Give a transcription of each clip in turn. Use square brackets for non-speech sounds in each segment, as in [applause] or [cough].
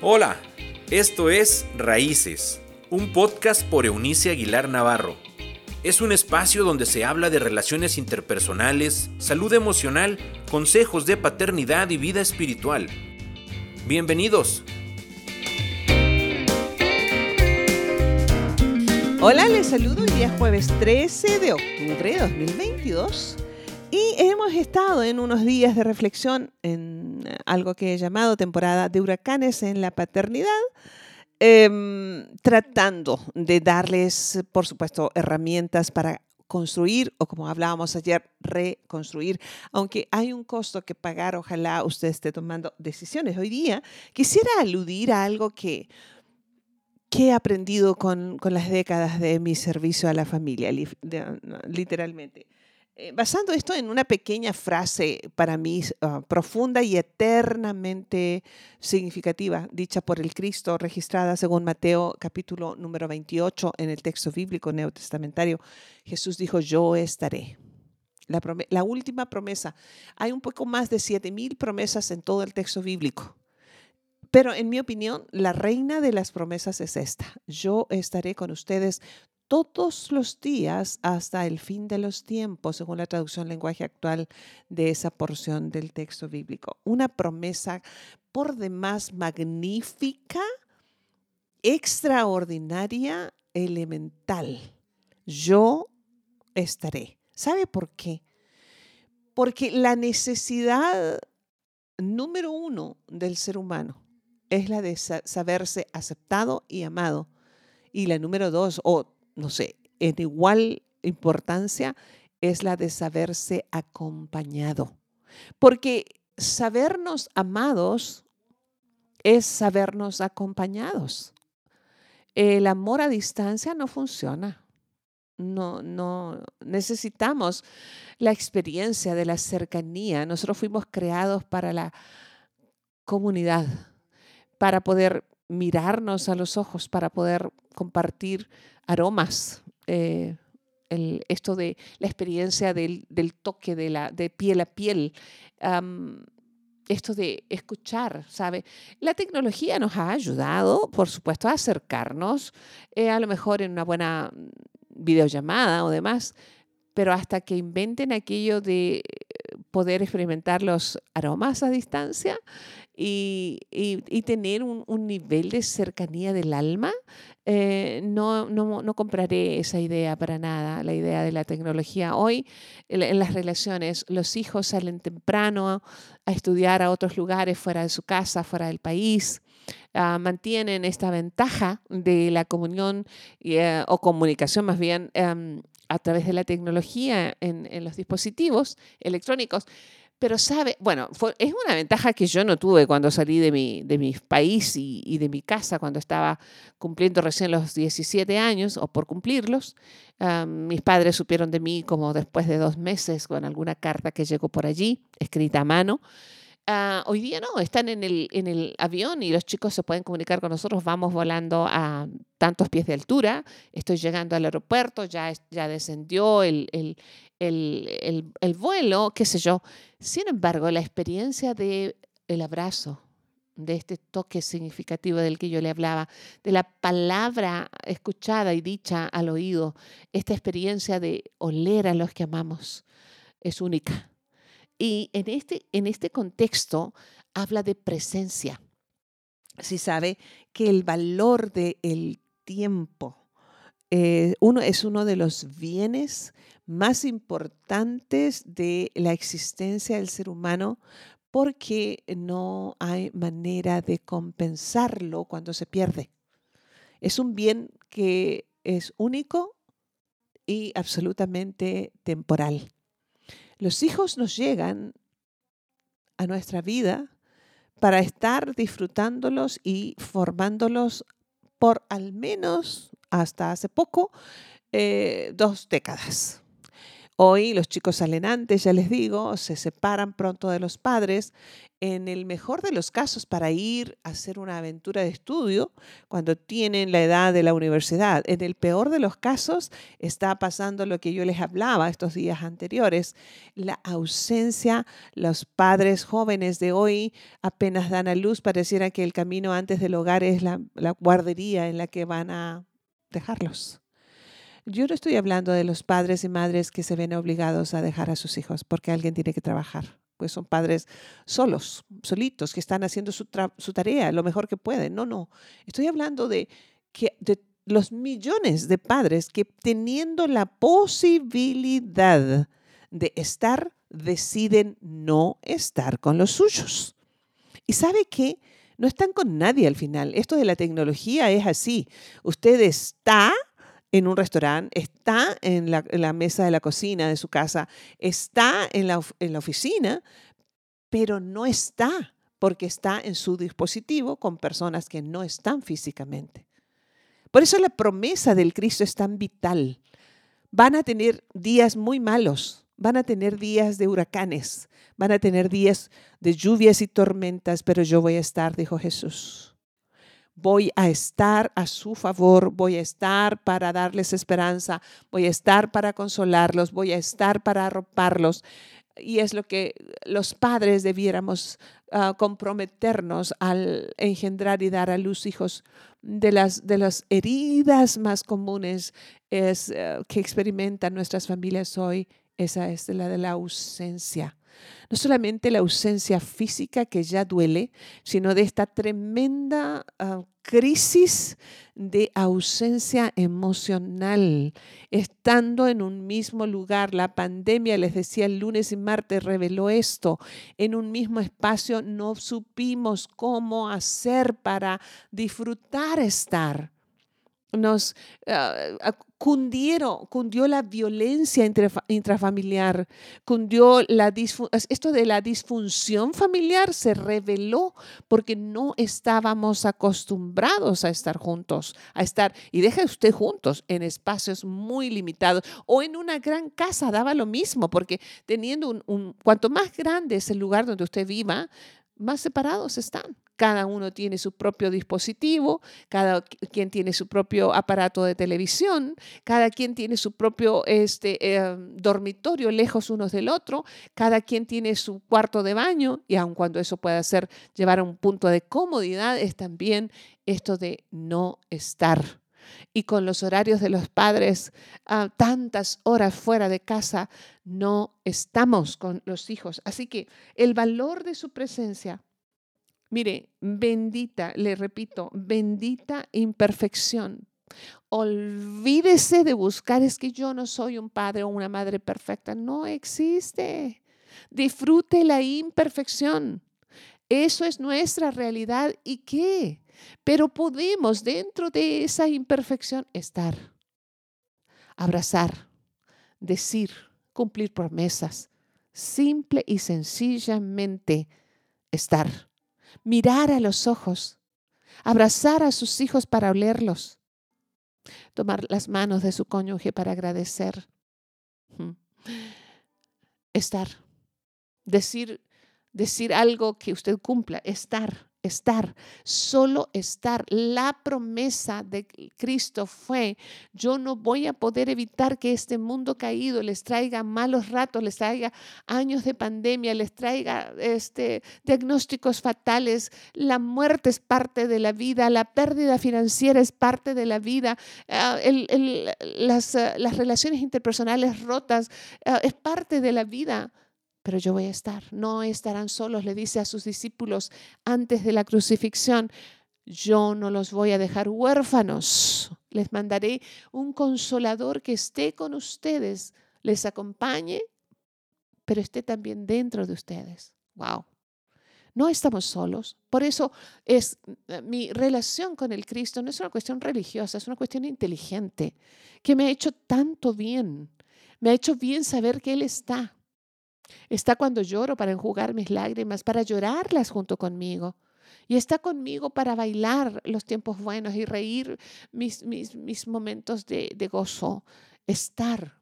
Hola, esto es Raíces, un podcast por Eunice Aguilar Navarro. Es un espacio donde se habla de relaciones interpersonales, salud emocional, consejos de paternidad y vida espiritual. Bienvenidos. Hola, les saludo hoy día jueves 13 de octubre de 2022 y hemos estado en unos días de reflexión en algo que he llamado temporada de huracanes en la paternidad, em, tratando de darles, por supuesto, herramientas para construir o como hablábamos ayer, reconstruir, aunque hay un costo que pagar, ojalá usted esté tomando decisiones. Hoy día quisiera aludir a algo que ¿Qué he aprendido con, las décadas de mi servicio a la familia, literalmente? Eh, basando esto en una pequeña frase para mí uh, profunda y eternamente significativa, dicha por el Cristo, registrada según Mateo capítulo número 28 en el texto bíblico neotestamentario, Jesús dijo, yo estaré. La, la última promesa. Hay un poco más de siete mil promesas en todo el texto bíblico. Pero en mi opinión, la reina de las promesas es esta. Yo estaré con ustedes todos los días hasta el fin de los tiempos, según la traducción lenguaje actual de esa porción del texto bíblico. Una promesa por demás magnífica, extraordinaria, elemental. Yo estaré. ¿Sabe por qué? Porque la necesidad número uno del ser humano es la de saberse aceptado y amado. Y la número dos, o no sé, en igual importancia, es la de saberse acompañado. Porque sabernos amados es sabernos acompañados. El amor a distancia no funciona. No, no necesitamos la experiencia de la cercanía. Nosotros fuimos creados para la comunidad, para poder mirarnos a los ojos, para poder compartir aromas. Eh, esto de la experiencia del, toque de, la, de piel a piel. esto de escuchar, ¿sabe? La tecnología nos ha ayudado, por supuesto, a acercarnos, eh, a lo mejor en una buena videollamada o demás, pero hasta que inventen aquello de poder experimentar los aromas a distancia y, tener un, nivel de cercanía del alma, eh, no, no, compraré esa idea para nada, la idea de la tecnología. Hoy en, las relaciones los hijos salen temprano a, estudiar a otros lugares fuera de su casa, fuera del país. Ah, mantienen esta ventaja de la comunión eh, o comunicación más bien em, a través de la tecnología en, los dispositivos electrónicos. Pero sabe, bueno, es una ventaja que yo no tuve cuando salí de mi, de mi país y, de mi casa, cuando estaba cumpliendo recién los 17 años o por cumplirlos. mis padres supieron de mí como después de dos meses con alguna carta que llegó por allí, escrita a mano. Ah, hoy día no, están en el, en el avión y los chicos se pueden comunicar con nosotros. Vamos volando a tantos pies de altura. Estoy llegando al aeropuerto, ya, ya descendió el, el, el, el vuelo, qué sé yo. Sin embargo, la experiencia del el abrazo, de este toque significativo del que yo le hablaba, de la palabra escuchada y dicha al oído, esta experiencia de oler a los que amamos, es única y en este, en este contexto habla de presencia. Si sabe que el valor del tiempo eh, uno, es uno de los bienes más importantes de la existencia del ser humano porque no hay manera de compensarlo cuando se pierde. Es un bien que es único y absolutamente temporal. Los hijos nos llegan a nuestra vida para estar disfrutándolos y formándolos por al menos hasta hace poco eh, dos décadas. Hoy los chicos salen antes, ya les digo, se separan pronto de los padres. En el mejor de los casos, para ir a hacer una aventura de estudio cuando tienen la edad de la universidad. En el peor de los casos, está pasando lo que yo les hablaba estos días anteriores, la ausencia. Los padres jóvenes de hoy apenas dan a luz, pareciera que el camino antes del hogar es la, la guardería en la que van a dejarlos. Yo no estoy hablando de los padres y madres que se ven obligados a dejar a sus hijos porque alguien tiene que trabajar. Pues son padres solos, solitos, que están haciendo su, tarea lo mejor que pueden. No, no. Estoy hablando de, que, de los millones de padres que teniendo la posibilidad de estar, deciden no estar con los suyos. ¿Y sabe qué? No están con nadie al final. Esto de la tecnología es así. Usted está en un restaurante, está en la, mesa de la cocina de su casa, está en la, en la oficina, pero no está porque está en su dispositivo con personas que no están físicamente. Por eso la promesa del Cristo es tan vital. Van a tener días muy malos, van a tener días de huracanes, van a tener días de lluvias y tormentas, pero yo voy a estar, dijo Jesús voy a estar a su favor, voy a estar para darles esperanza, voy a estar para consolarlos, voy a estar para arroparlos. Y es lo que los padres debiéramos ah, comprometernos al engendrar y dar a luz hijos. De las, de las heridas más comunes es, eh, que experimentan nuestras familias hoy, esa es la de la ausencia no solamente la ausencia física que ya duele, sino de esta tremenda ah, crisis de ausencia emocional, estando en un mismo lugar. La pandemia, les decía el lunes y martes, reveló esto. En un mismo espacio no supimos cómo hacer para disfrutar estar nos uh, cundieron, cundió la violencia intrafamiliar, cundió la esto de la disfunción familiar se reveló porque no estábamos acostumbrados a estar juntos, a estar, y deja usted juntos en espacios muy limitados o en una gran casa, daba lo mismo, porque teniendo un cuanto más grande es el lugar donde usted viva, más separados están. Cada uno tiene su propio dispositivo, cada quien tiene su propio aparato de televisión, cada quien tiene su propio este, eh, dormitorio lejos unos del otro, cada quien tiene su cuarto de baño y aun cuando eso pueda ser llevar a un punto de comodidad, es también esto de no estar y con los horarios de los padres, ah, tantas horas fuera de casa, no estamos con los hijos. Así que el valor de su presencia, mire, bendita, le repito, bendita imperfección. Olvídese de buscar, es que yo no soy un padre o una madre perfecta. No existe. Disfrute la imperfección. Eso es nuestra realidad. ¿Y qué? Pero podemos dentro de esa imperfección estar, abrazar, decir, cumplir promesas, simple y sencillamente estar, mirar a los ojos, abrazar a sus hijos para olerlos, tomar las manos de su cónyuge para agradecer, estar, decir, decir algo que usted cumpla, estar estar, solo estar. La promesa de Cristo fue, yo no voy a poder evitar que este mundo caído les traiga malos ratos, les traiga años de pandemia, les traiga este, diagnósticos fatales. La muerte es parte de la vida, la pérdida financiera es parte de la vida, ah, las, ah, las, relaciones interpersonales rotas ah, es parte de la vida pero yo voy a estar. No estarán solos, le dice a sus discípulos antes de la crucifixión. Yo no los voy a dejar huérfanos. Les mandaré un consolador que esté con ustedes, les acompañe, pero esté también dentro de ustedes. Wow. No estamos solos. Por eso es mi relación con el Cristo no es una cuestión religiosa, es una cuestión inteligente que me ha hecho tanto bien. Me ha hecho bien saber que Él está, Está cuando lloro para enjugar mis lágrimas, para llorarlas junto conmigo. Y está conmigo para bailar los tiempos buenos y reír mis, mis, mis momentos de, de gozo. Estar.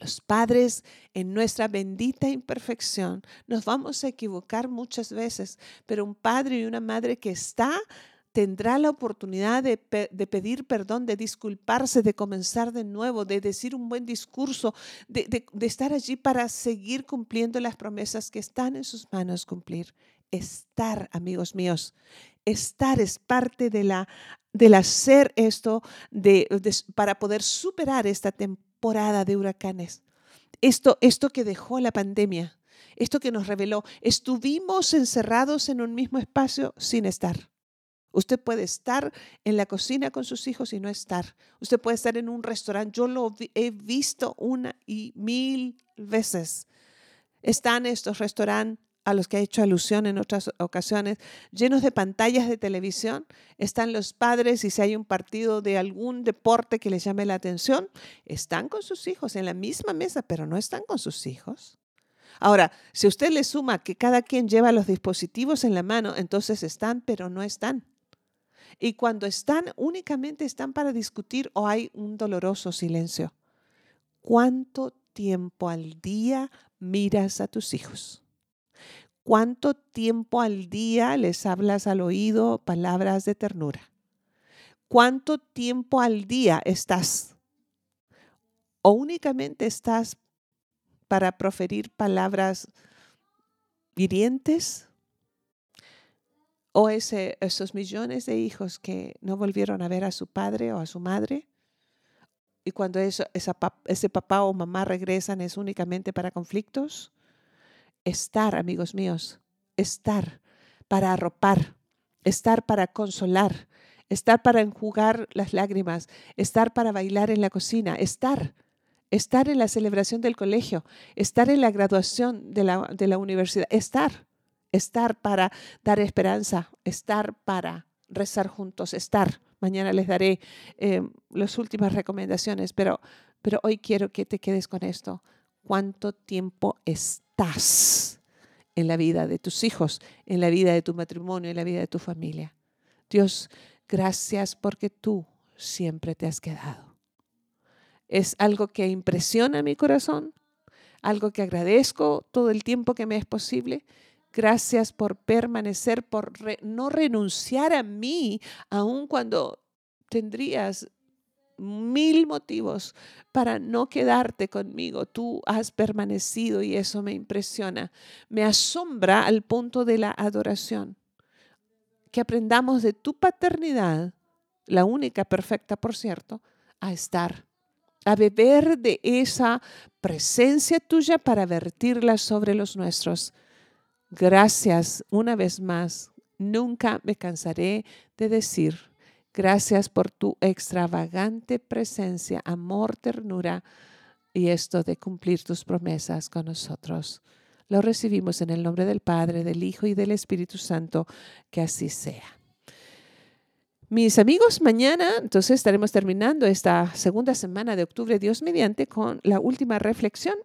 Los padres, en nuestra bendita imperfección, nos vamos a equivocar muchas veces, pero un padre y una madre que está tendrá la oportunidad de, pedir perdón, de disculparse, de comenzar de nuevo, de decir un buen discurso, de, estar allí para seguir cumpliendo las promesas que están en sus manos cumplir. Estar, amigos míos, estar es parte de la, del hacer esto de, para poder superar esta temporada de huracanes. Esto, esto que dejó la pandemia, esto que nos reveló, estuvimos encerrados en un mismo espacio sin estar. Usted puede estar en la cocina con sus hijos y no estar. Usted puede estar en un restaurante. Yo lo he visto una y mil veces. Están estos restaurantes a los que he hecho alusión en otras ocasiones, llenos de pantallas de televisión. Están los padres y si hay un partido de algún deporte que les llame la atención, están con sus hijos en la misma mesa, pero no están con sus hijos. Ahora, si usted le suma que cada quien lleva los dispositivos en la mano, entonces están, pero no están. Y cuando están, únicamente están para discutir o hay un doloroso silencio. ¿Cuánto tiempo al día miras a tus hijos? ¿Cuánto tiempo al día les hablas al oído palabras de ternura? ¿Cuánto tiempo al día estás? ¿O únicamente estás para proferir palabras hirientes? O ese, esos millones de hijos que no volvieron a ver a su padre o a su madre. Y cuando ese papá o mamá regresan es únicamente para conflictos. Estar, amigos míos, estar para arropar, estar para consolar, estar para enjugar las lágrimas, estar para bailar en la cocina, estar, estar en la celebración del colegio, estar en la graduación de la universidad, estar estar para dar esperanza, estar para rezar juntos, estar. Mañana les daré eh, las últimas recomendaciones, pero, pero hoy quiero que te quedes con esto. ¿Cuánto tiempo estás en la vida de tus hijos, en la vida de tu matrimonio, en la vida de tu familia? Dios, gracias porque tú siempre te has quedado. Es algo que impresiona mi corazón, algo que agradezco todo el tiempo que me es posible Gracias por permanecer, por no renunciar a mí, aun cuando tendrías mil motivos para no quedarte conmigo. Tú has permanecido y eso me impresiona. Me asombra al punto de la adoración. Que aprendamos de tu paternidad, la única perfecta, por cierto, a estar, a beber de esa presencia tuya para vertirla sobre los nuestros. Gracias una vez más. Nunca me cansaré de decir gracias por tu extravagante presencia, amor, ternura y esto de cumplir tus promesas con nosotros. Lo recibimos en el nombre del Padre, del Hijo y del Espíritu Santo, que así sea. Mis amigos, mañana entonces estaremos terminando esta segunda semana de octubre, Dios mediante, con la última reflexión,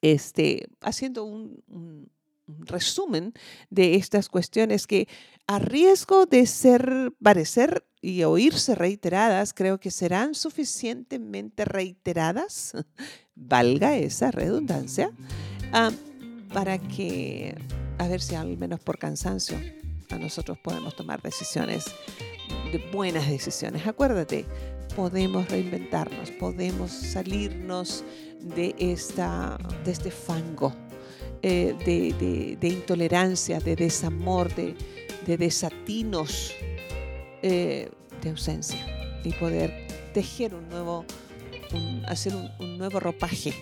este, haciendo un resumen de estas cuestiones que a riesgo de ser, parecer y oírse reiteradas, creo que serán suficientemente reiteradas, [laughs] valga esa redundancia, ah, para que, a ver si al menos por cansancio, a nosotros podemos tomar decisiones, de buenas decisiones. Acuérdate, podemos reinventarnos, podemos salirnos de, esta, de este fango eh, de, intolerancia, de desamor, de, desatinos, eh, de ausencia y poder tejer un nuevo, hacer un, nuevo ropaje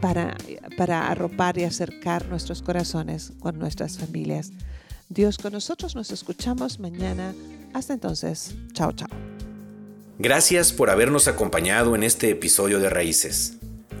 para, para arropar y acercar nuestros corazones con nuestras familias. Dios con nosotros, nos escuchamos mañana. Hasta entonces, chao, chao. Gracias por habernos acompañado en este episodio de Raíces.